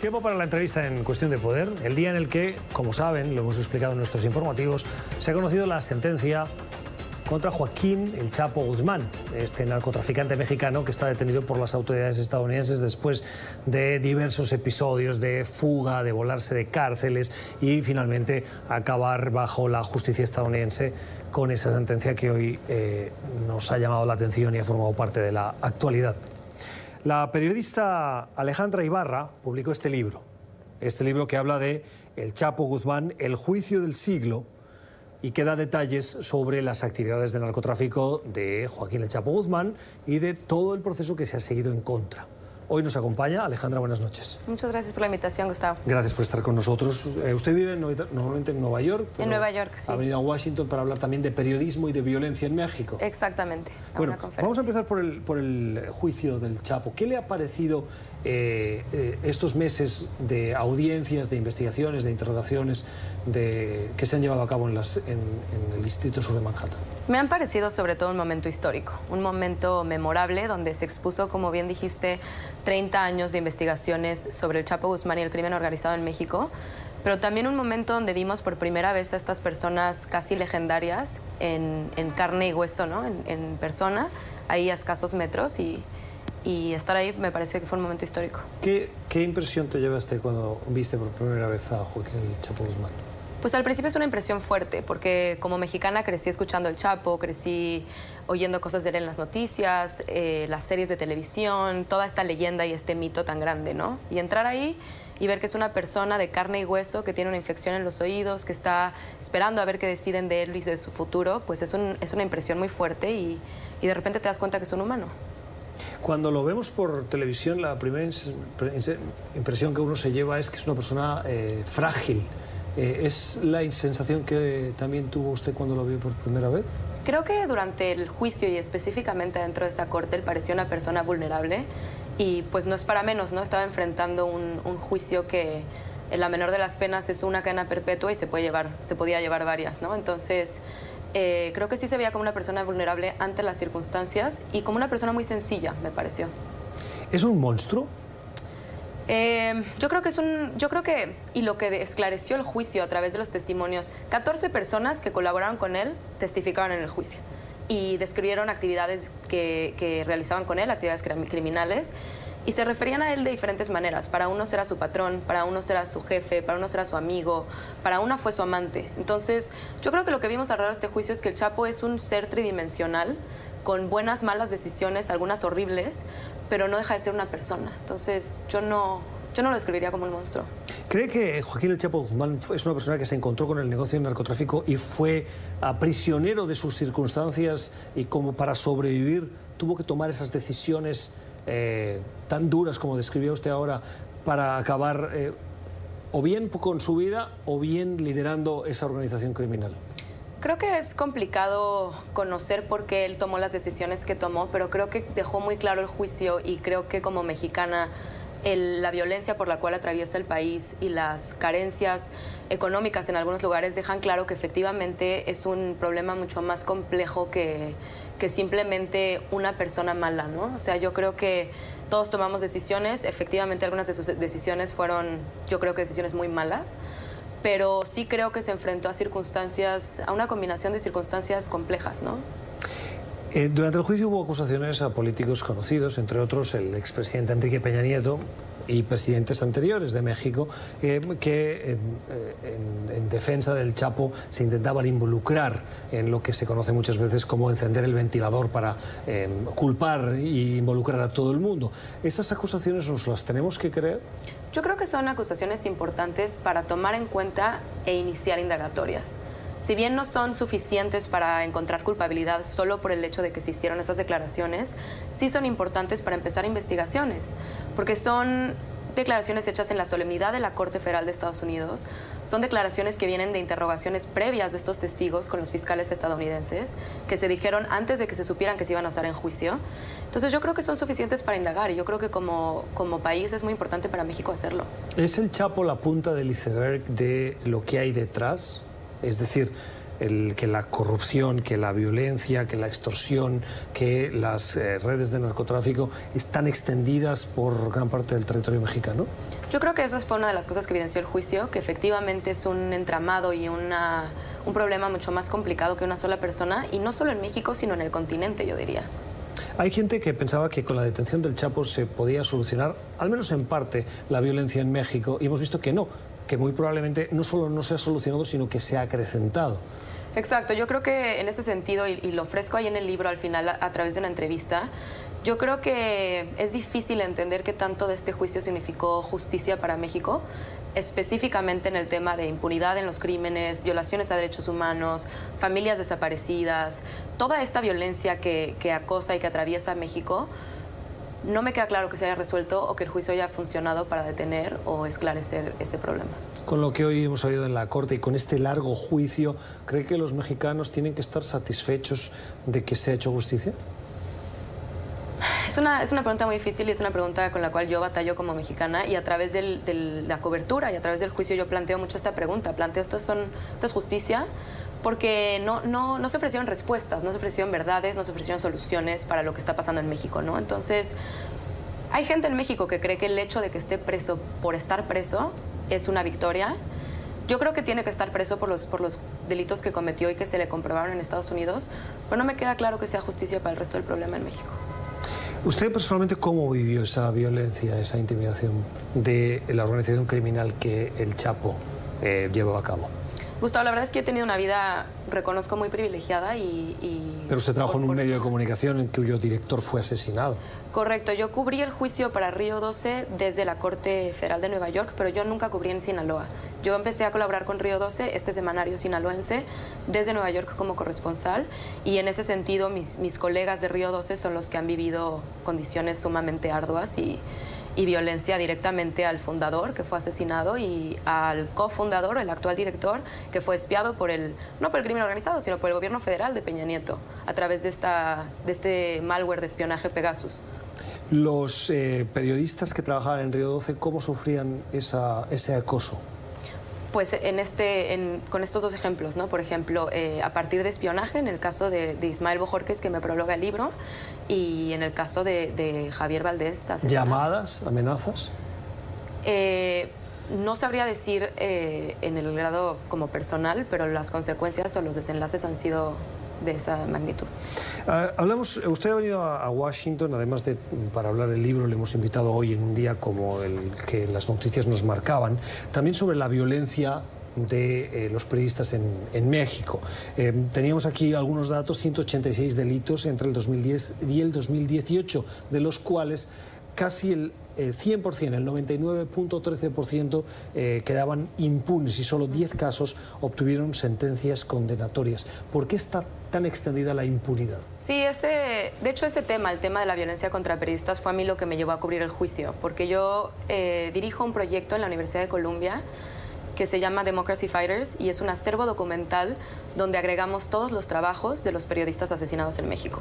Tiempo para la entrevista en Cuestión de Poder, el día en el que, como saben, lo hemos explicado en nuestros informativos, se ha conocido la sentencia contra Joaquín El Chapo Guzmán, este narcotraficante mexicano que está detenido por las autoridades estadounidenses después de diversos episodios de fuga, de volarse de cárceles y finalmente acabar bajo la justicia estadounidense con esa sentencia que hoy eh, nos ha llamado la atención y ha formado parte de la actualidad. La periodista Alejandra Ibarra publicó este libro, este libro que habla de El Chapo Guzmán, el juicio del siglo, y que da detalles sobre las actividades de narcotráfico de Joaquín El Chapo Guzmán y de todo el proceso que se ha seguido en contra. Hoy nos acompaña Alejandra, buenas noches. Muchas gracias por la invitación, Gustavo. Gracias por estar con nosotros. Eh, usted vive normalmente en Nueva York. En Nueva York, sí. Ha venido a Washington para hablar también de periodismo y de violencia en México. Exactamente. bueno, vamos a empezar por el, por el juicio del Chapo. ¿Qué le ha parecido eh, eh, estos meses de audiencias, de investigaciones, de interrogaciones de, que se han llevado a cabo en, las, en, el distrito sur de Manhattan? Me han parecido sobre todo un momento histórico, un momento memorable donde se expuso, como bien dijiste, 30 años de investigaciones sobre el Chapo Guzmán y el crimen organizado en México pero también un momento donde vimos por primera vez a estas personas casi legendarias en, carne y hueso, ¿no? En, en, persona, ahí a escasos metros y, y estar ahí me parece que fue un momento histórico. ¿Qué, ¿Qué, impresión te llevaste cuando viste por primera vez a Joaquín el Chapo Guzmán? Pues al principio es una impresión fuerte, porque como mexicana crecí escuchando el Chapo, crecí oyendo cosas de él en las noticias, eh, las series de televisión, toda esta leyenda y este mito tan grande, ¿no? Y entrar ahí y ver que es una persona de carne y hueso, que tiene una infección en los oídos, que está esperando a ver qué deciden de él y de su futuro, pues es, un, es una impresión muy fuerte y, y de repente te das cuenta que es un humano. Cuando lo vemos por televisión, la primera impresión que uno se lleva es que es una persona eh, frágil. Eh, ¿Es la sensación que también tuvo usted cuando lo vio por primera vez? Creo que durante el juicio y específicamente dentro de esa corte él parecía una persona vulnerable y pues no es para menos, ¿no? Estaba enfrentando un, un juicio que en la menor de las penas es una cadena perpetua y se, puede llevar, se podía llevar varias, ¿no? Entonces eh, creo que sí se veía como una persona vulnerable ante las circunstancias y como una persona muy sencilla, me pareció. ¿Es un monstruo? Eh, yo creo que es un, yo creo que, y lo que esclareció el juicio a través de los testimonios, 14 personas que colaboraron con él testificaron en el juicio y describieron actividades que, que realizaban con él, actividades criminales, y se referían a él de diferentes maneras. Para unos era su patrón, para unos era su jefe, para unos era su amigo, para una fue su amante. Entonces, yo creo que lo que vimos alrededor de este juicio es que el Chapo es un ser tridimensional con buenas, malas decisiones, algunas horribles, pero no deja de ser una persona. Entonces, yo no, yo no lo describiría como un monstruo. ¿Cree que Joaquín El Chapo Guzmán es una persona que se encontró con el negocio del narcotráfico y fue prisionero de sus circunstancias y como para sobrevivir tuvo que tomar esas decisiones eh, tan duras como describió usted ahora para acabar eh, o bien con su vida o bien liderando esa organización criminal? Creo que es complicado conocer por qué él tomó las decisiones que tomó, pero creo que dejó muy claro el juicio y creo que como mexicana la violencia por la cual atraviesa el país y las carencias económicas en algunos lugares dejan claro que efectivamente es un problema mucho más complejo que, que simplemente una persona mala, ¿no? O sea, yo creo que todos tomamos decisiones, efectivamente algunas de sus decisiones fueron, yo creo que decisiones muy malas, pero sí creo que se enfrentó a circunstancias, a una combinación de circunstancias complejas, ¿no? Eh, durante el juicio hubo acusaciones a políticos conocidos, entre otros el expresidente Enrique Peña Nieto, y presidentes anteriores de México eh, que en, defensa del Chapo se intentaban involucrar en lo que se conoce muchas veces como encender el ventilador para eh, culpar e involucrar a todo el mundo. ¿Esas acusaciones nos las tenemos que creer? Yo creo que son acusaciones importantes para tomar en cuenta e iniciar indagatorias si bien no son suficientes para encontrar culpabilidad solo por el hecho de que se hicieron esas declaraciones, sí son importantes para empezar investigaciones, porque son declaraciones hechas en la solemnidad de la Corte Federal de Estados Unidos, son declaraciones que vienen de interrogaciones previas de estos testigos con los fiscales estadounidenses, que se dijeron antes de que se supieran que se iban a usar en juicio. Entonces yo creo que son suficientes para indagar y yo creo que como, como país es muy importante para México hacerlo. ¿Es el Chapo la punta del iceberg de lo que hay detrás? Es decir, que la corrupción, que la violencia, que la extorsión, que las eh, redes de narcotráfico están extendidas por gran parte del territorio mexicano? Yo creo que esa fue una de las cosas que evidenció el juicio, que efectivamente es un entramado y una, un problema mucho más complicado que una sola persona, y no solo en México, sino en el continente, yo diría. Hay gente que pensaba que con la detención del Chapo se podía solucionar, al menos en parte, la violencia en México, y hemos visto que no, que muy probablemente no solo no se ha solucionado, sino que se ha acrecentado. Exacto, yo creo que en ese sentido, y, lo ofrezco ahí en el libro al final a través de una entrevista, yo creo que es difícil entender qué tanto de este juicio significó justicia para México, específicamente en el tema de impunidad en los crímenes, violaciones a derechos humanos, familias desaparecidas, toda esta violencia que, acosa y que atraviesa México. No me queda claro que se haya resuelto o que el juicio haya funcionado para detener o esclarecer ese problema. Con lo que hoy hemos salido en la Corte y con este largo juicio, ¿cree que los mexicanos tienen que estar satisfechos de que se ha hecho justicia? Es una, es una pregunta muy difícil y es una pregunta con la cual yo batallo como mexicana y a través de la cobertura y a través del juicio yo planteo mucho esta pregunta. Planteo, ¿esto, son, esto es justicia? Porque no, no, no se ofrecieron respuestas, no se ofrecieron verdades, no se ofrecieron soluciones para lo que está pasando en México, ¿no? Entonces, hay gente en México que cree que el hecho de que esté preso por estar preso es una victoria. Yo creo que tiene que estar preso por los, por los delitos que cometió y que se le comprobaron en Estados Unidos, pero no me queda claro que sea justicia para el resto del problema en México. ¿Usted personalmente cómo vivió esa violencia, esa intimidación de la organización criminal que el Chapo eh, llevaba a cabo? Gustavo, la verdad es que he tenido una vida, reconozco, muy privilegiada y... Pero usted trabajó en un medio de comunicación en cuyo director fue asesinado. Correcto, yo cubrí el juicio para Río 12 desde la Corte Federal de Nueva York, pero yo nunca cubrí en Sinaloa. Yo empecé a colaborar con Río 12, este semanario sinaloense, desde Nueva York como corresponsal, y en ese sentido mis, mis colegas de Río 12 son los que han vivido condiciones sumamente arduas y y violencia directamente al fundador, que fue asesinado, y al cofundador, el actual director, que fue espiado por el, no por el crimen organizado, sino por el gobierno federal de Peña Nieto, a través de, esta, de este malware de espionaje Pegasus. Los eh, periodistas que trabajaban en Río 12, ¿cómo sufrían esa, ese acoso? Pues en este, con estos dos ejemplos, ¿no? Por ejemplo, eh, a partir de espionaje, en el caso de, Ismael Bojorques, que me prologa el libro, y en el caso de, Javier Valdés. ¿Llamadas, amenazas? Eh, no sabría decir eh, en el grado como personal, pero las consecuencias o los desenlaces han sido de esa magnitud. Ah, hablamos, usted ha venido a, Washington, además de para hablar del libro, le hemos invitado hoy en un día como el que las noticias nos marcaban, también sobre la violencia de eh, los periodistas en, México. Eh, teníamos aquí algunos datos, 186 delitos entre el 2010 y el 2018, de los cuales casi el 100%, el 99.13% eh, quedaban impunes y solo 10 casos obtuvieron sentencias condenatorias. ¿Por qué está tan extendida la impunidad? Sí, ese, de hecho ese tema, el tema de la violencia contra periodistas, fue a mí lo que me llevó a cubrir el juicio, porque yo eh, dirijo un proyecto en la Universidad de Columbia que se llama Democracy Fighters y es un acervo documental donde agregamos todos los trabajos de los periodistas asesinados en México.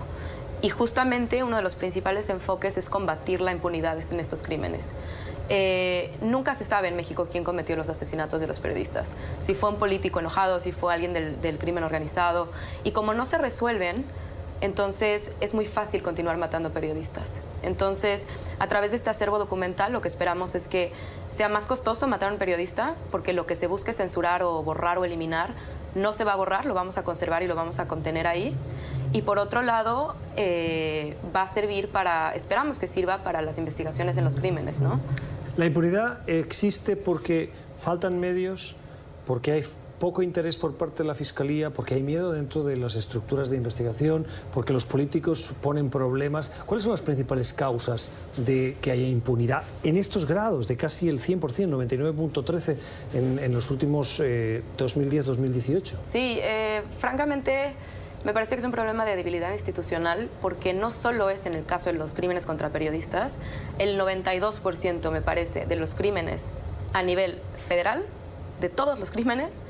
Y justamente uno de los principales enfoques es combatir la impunidad en estos crímenes. Eh, nunca se sabe en México quién cometió los asesinatos de los periodistas. Si fue un político enojado, si fue alguien del, crimen organizado. Y como no se resuelven, entonces es muy fácil continuar matando periodistas. Entonces, a través de este acervo documental, lo que esperamos es que sea más costoso matar a un periodista, porque lo que se busque censurar o borrar o eliminar no se va a borrar, lo vamos a conservar y lo vamos a contener ahí. Y por otro lado, eh, va a servir para, esperamos que sirva para las investigaciones en los crímenes, ¿no? La impunidad existe porque faltan medios, porque hay poco interés por parte de la Fiscalía, porque hay miedo dentro de las estructuras de investigación, porque los políticos ponen problemas. ¿Cuáles son las principales causas de que haya impunidad en estos grados, de casi el 100%, 99.13 en, en, los últimos 2010-2018? Eh, sí, eh, francamente... Me parece que es un problema de debilidad institucional porque no solo es en el caso de los crímenes contra periodistas, el 92% me parece de los crímenes a nivel federal, de todos los crímenes,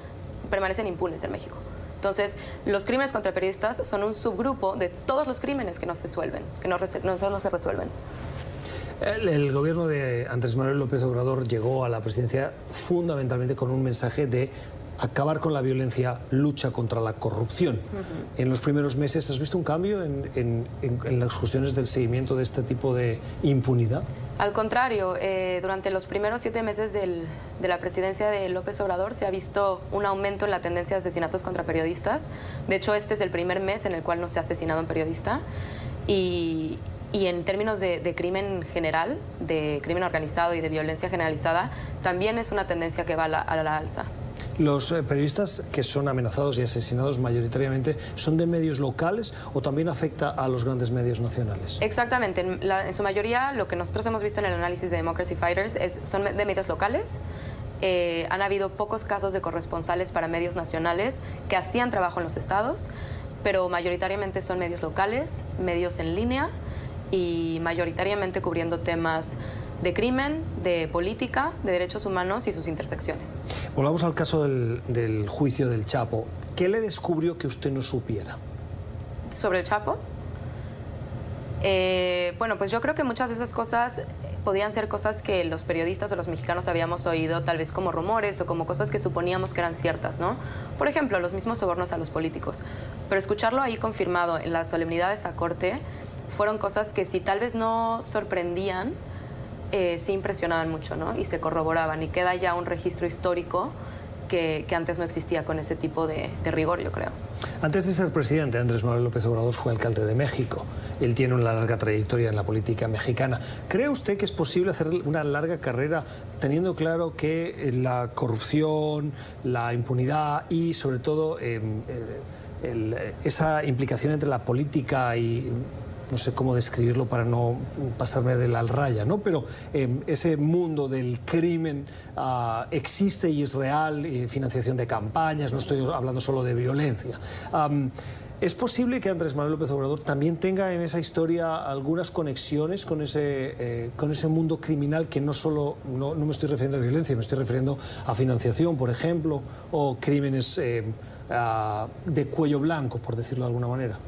permanecen impunes en México. Entonces, los crímenes contra periodistas son un subgrupo de todos los crímenes que no se resuelven, que no, no, se resuelven. El, gobierno de Andrés Manuel López Obrador llegó a la presidencia fundamentalmente con un mensaje de acabar con la violencia, lucha contra la corrupción. En los primeros meses, ¿has visto un cambio en, en, las cuestiones del seguimiento de este tipo de impunidad? Al contrario, eh, durante los primeros siete meses de la presidencia de López Obrador se ha visto un aumento en la tendencia de asesinatos contra periodistas. De hecho, este es el primer mes en el cual no se ha asesinado un periodista. Y, en términos de, crimen general, de crimen organizado y de violencia generalizada, también es una tendencia que va a la alza. ¿Los eh, periodistas que son amenazados y asesinados mayoritariamente son de medios locales o también afecta a los grandes medios nacionales? Exactamente. En, su mayoría, lo que nosotros hemos visto en el análisis de Democracy Fighters es, son de medios locales. Eh, han habido pocos casos de corresponsales para medios nacionales que hacían trabajo en los estados, pero mayoritariamente son medios locales, medios en línea y mayoritariamente cubriendo temas de crimen, de política, de derechos humanos y sus intersecciones. Volvamos al caso del, juicio del Chapo. ¿Qué le descubrió que usted no supiera? ¿Sobre el Chapo? Eh, bueno, pues yo creo que muchas de esas cosas podían ser cosas que los periodistas o los mexicanos habíamos oído tal vez como rumores o como cosas que suponíamos que eran ciertas, ¿no? Por ejemplo, los mismos sobornos a los políticos. Pero escucharlo ahí confirmado en las solemnidades a corte fueron cosas que si tal vez no sorprendían, eh, sí impresionaban mucho, ¿no? Y se corroboraban y queda ya un registro histórico que, antes no existía con ese tipo de, rigor, yo creo. Antes de ser presidente, Andrés Manuel López Obrador fue alcalde de México. Él tiene una larga trayectoria en la política mexicana. ¿Cree usted que es posible hacer una larga carrera teniendo claro que la corrupción, la impunidad y sobre todo em, esa implicación entre la política y no sé cómo describirlo para no pasarme de la raya, ¿no? Pero em, ese mundo del crimen ah, existe y es real, financiación de campañas, no estoy hablando solo de violencia. ¿Es posible que Andrés Manuel López Obrador también tenga en esa historia algunas conexiones con ese, eh, con ese mundo criminal que no solo, no, me estoy refiriendo a violencia, me estoy refiriendo a financiación, por ejemplo, o crímenes eh, ah, de cuello blanco, por decirlo de alguna manera?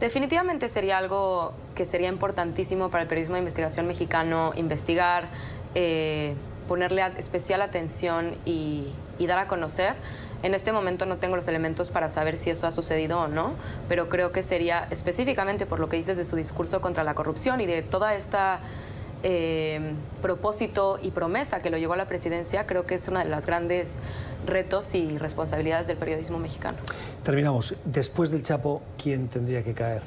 Definitivamente sería algo que sería importantísimo para el periodismo de investigación mexicano investigar, eh, ponerle especial atención y, dar a conocer. En este momento no tengo los elementos para saber si eso ha sucedido o no, pero creo que sería específicamente por lo que dices de su discurso contra la corrupción y de toda esta eh, propósito y promesa que lo llevó a la presidencia, creo que es una de las grandes retos y responsabilidades del periodismo mexicano. Terminamos. Después del Chapo, ¿quién tendría que caer?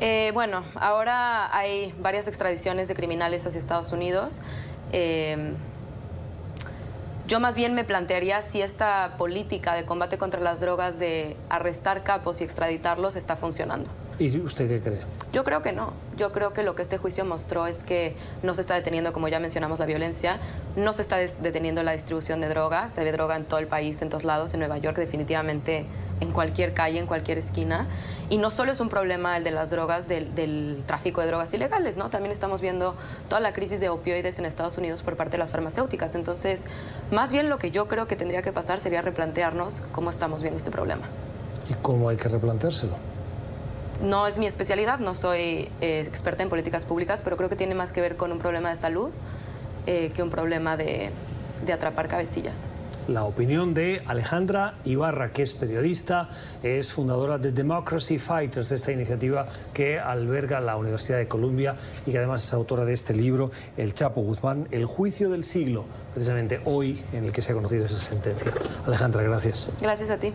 Eh, bueno, ahora hay varias extradiciones de criminales hacia Estados Unidos. Eh, yo más bien me plantearía si esta política de combate contra las drogas de arrestar capos y extraditarlos está funcionando. ¿Y usted qué cree? Yo creo que no. Yo creo que lo que este juicio mostró es que no se está deteniendo, como ya mencionamos, la violencia, no se está deteniendo la distribución de droga, se ve droga en todo el país, en todos lados, en Nueva York definitivamente, en cualquier calle, en cualquier esquina. Y no solo es un problema el de las drogas, del, tráfico de drogas ilegales, ¿no? También estamos viendo toda la crisis de opioides en Estados Unidos por parte de las farmacéuticas. Entonces, más bien lo que yo creo que tendría que pasar sería replantearnos cómo estamos viendo este problema. ¿Y cómo hay que replanteárselo? No es mi especialidad, no soy eh, experta en políticas públicas, pero creo que tiene más que ver con un problema de salud eh, que un problema de, de atrapar cabecillas la opinión de Alejandra Ibarra, que es periodista, es fundadora de Democracy Fighters, esta iniciativa que alberga la Universidad de Columbia y que además es autora de este libro, El Chapo Guzmán, El juicio del siglo, precisamente hoy en el que se ha conocido esa sentencia. Alejandra, gracias. Gracias a ti.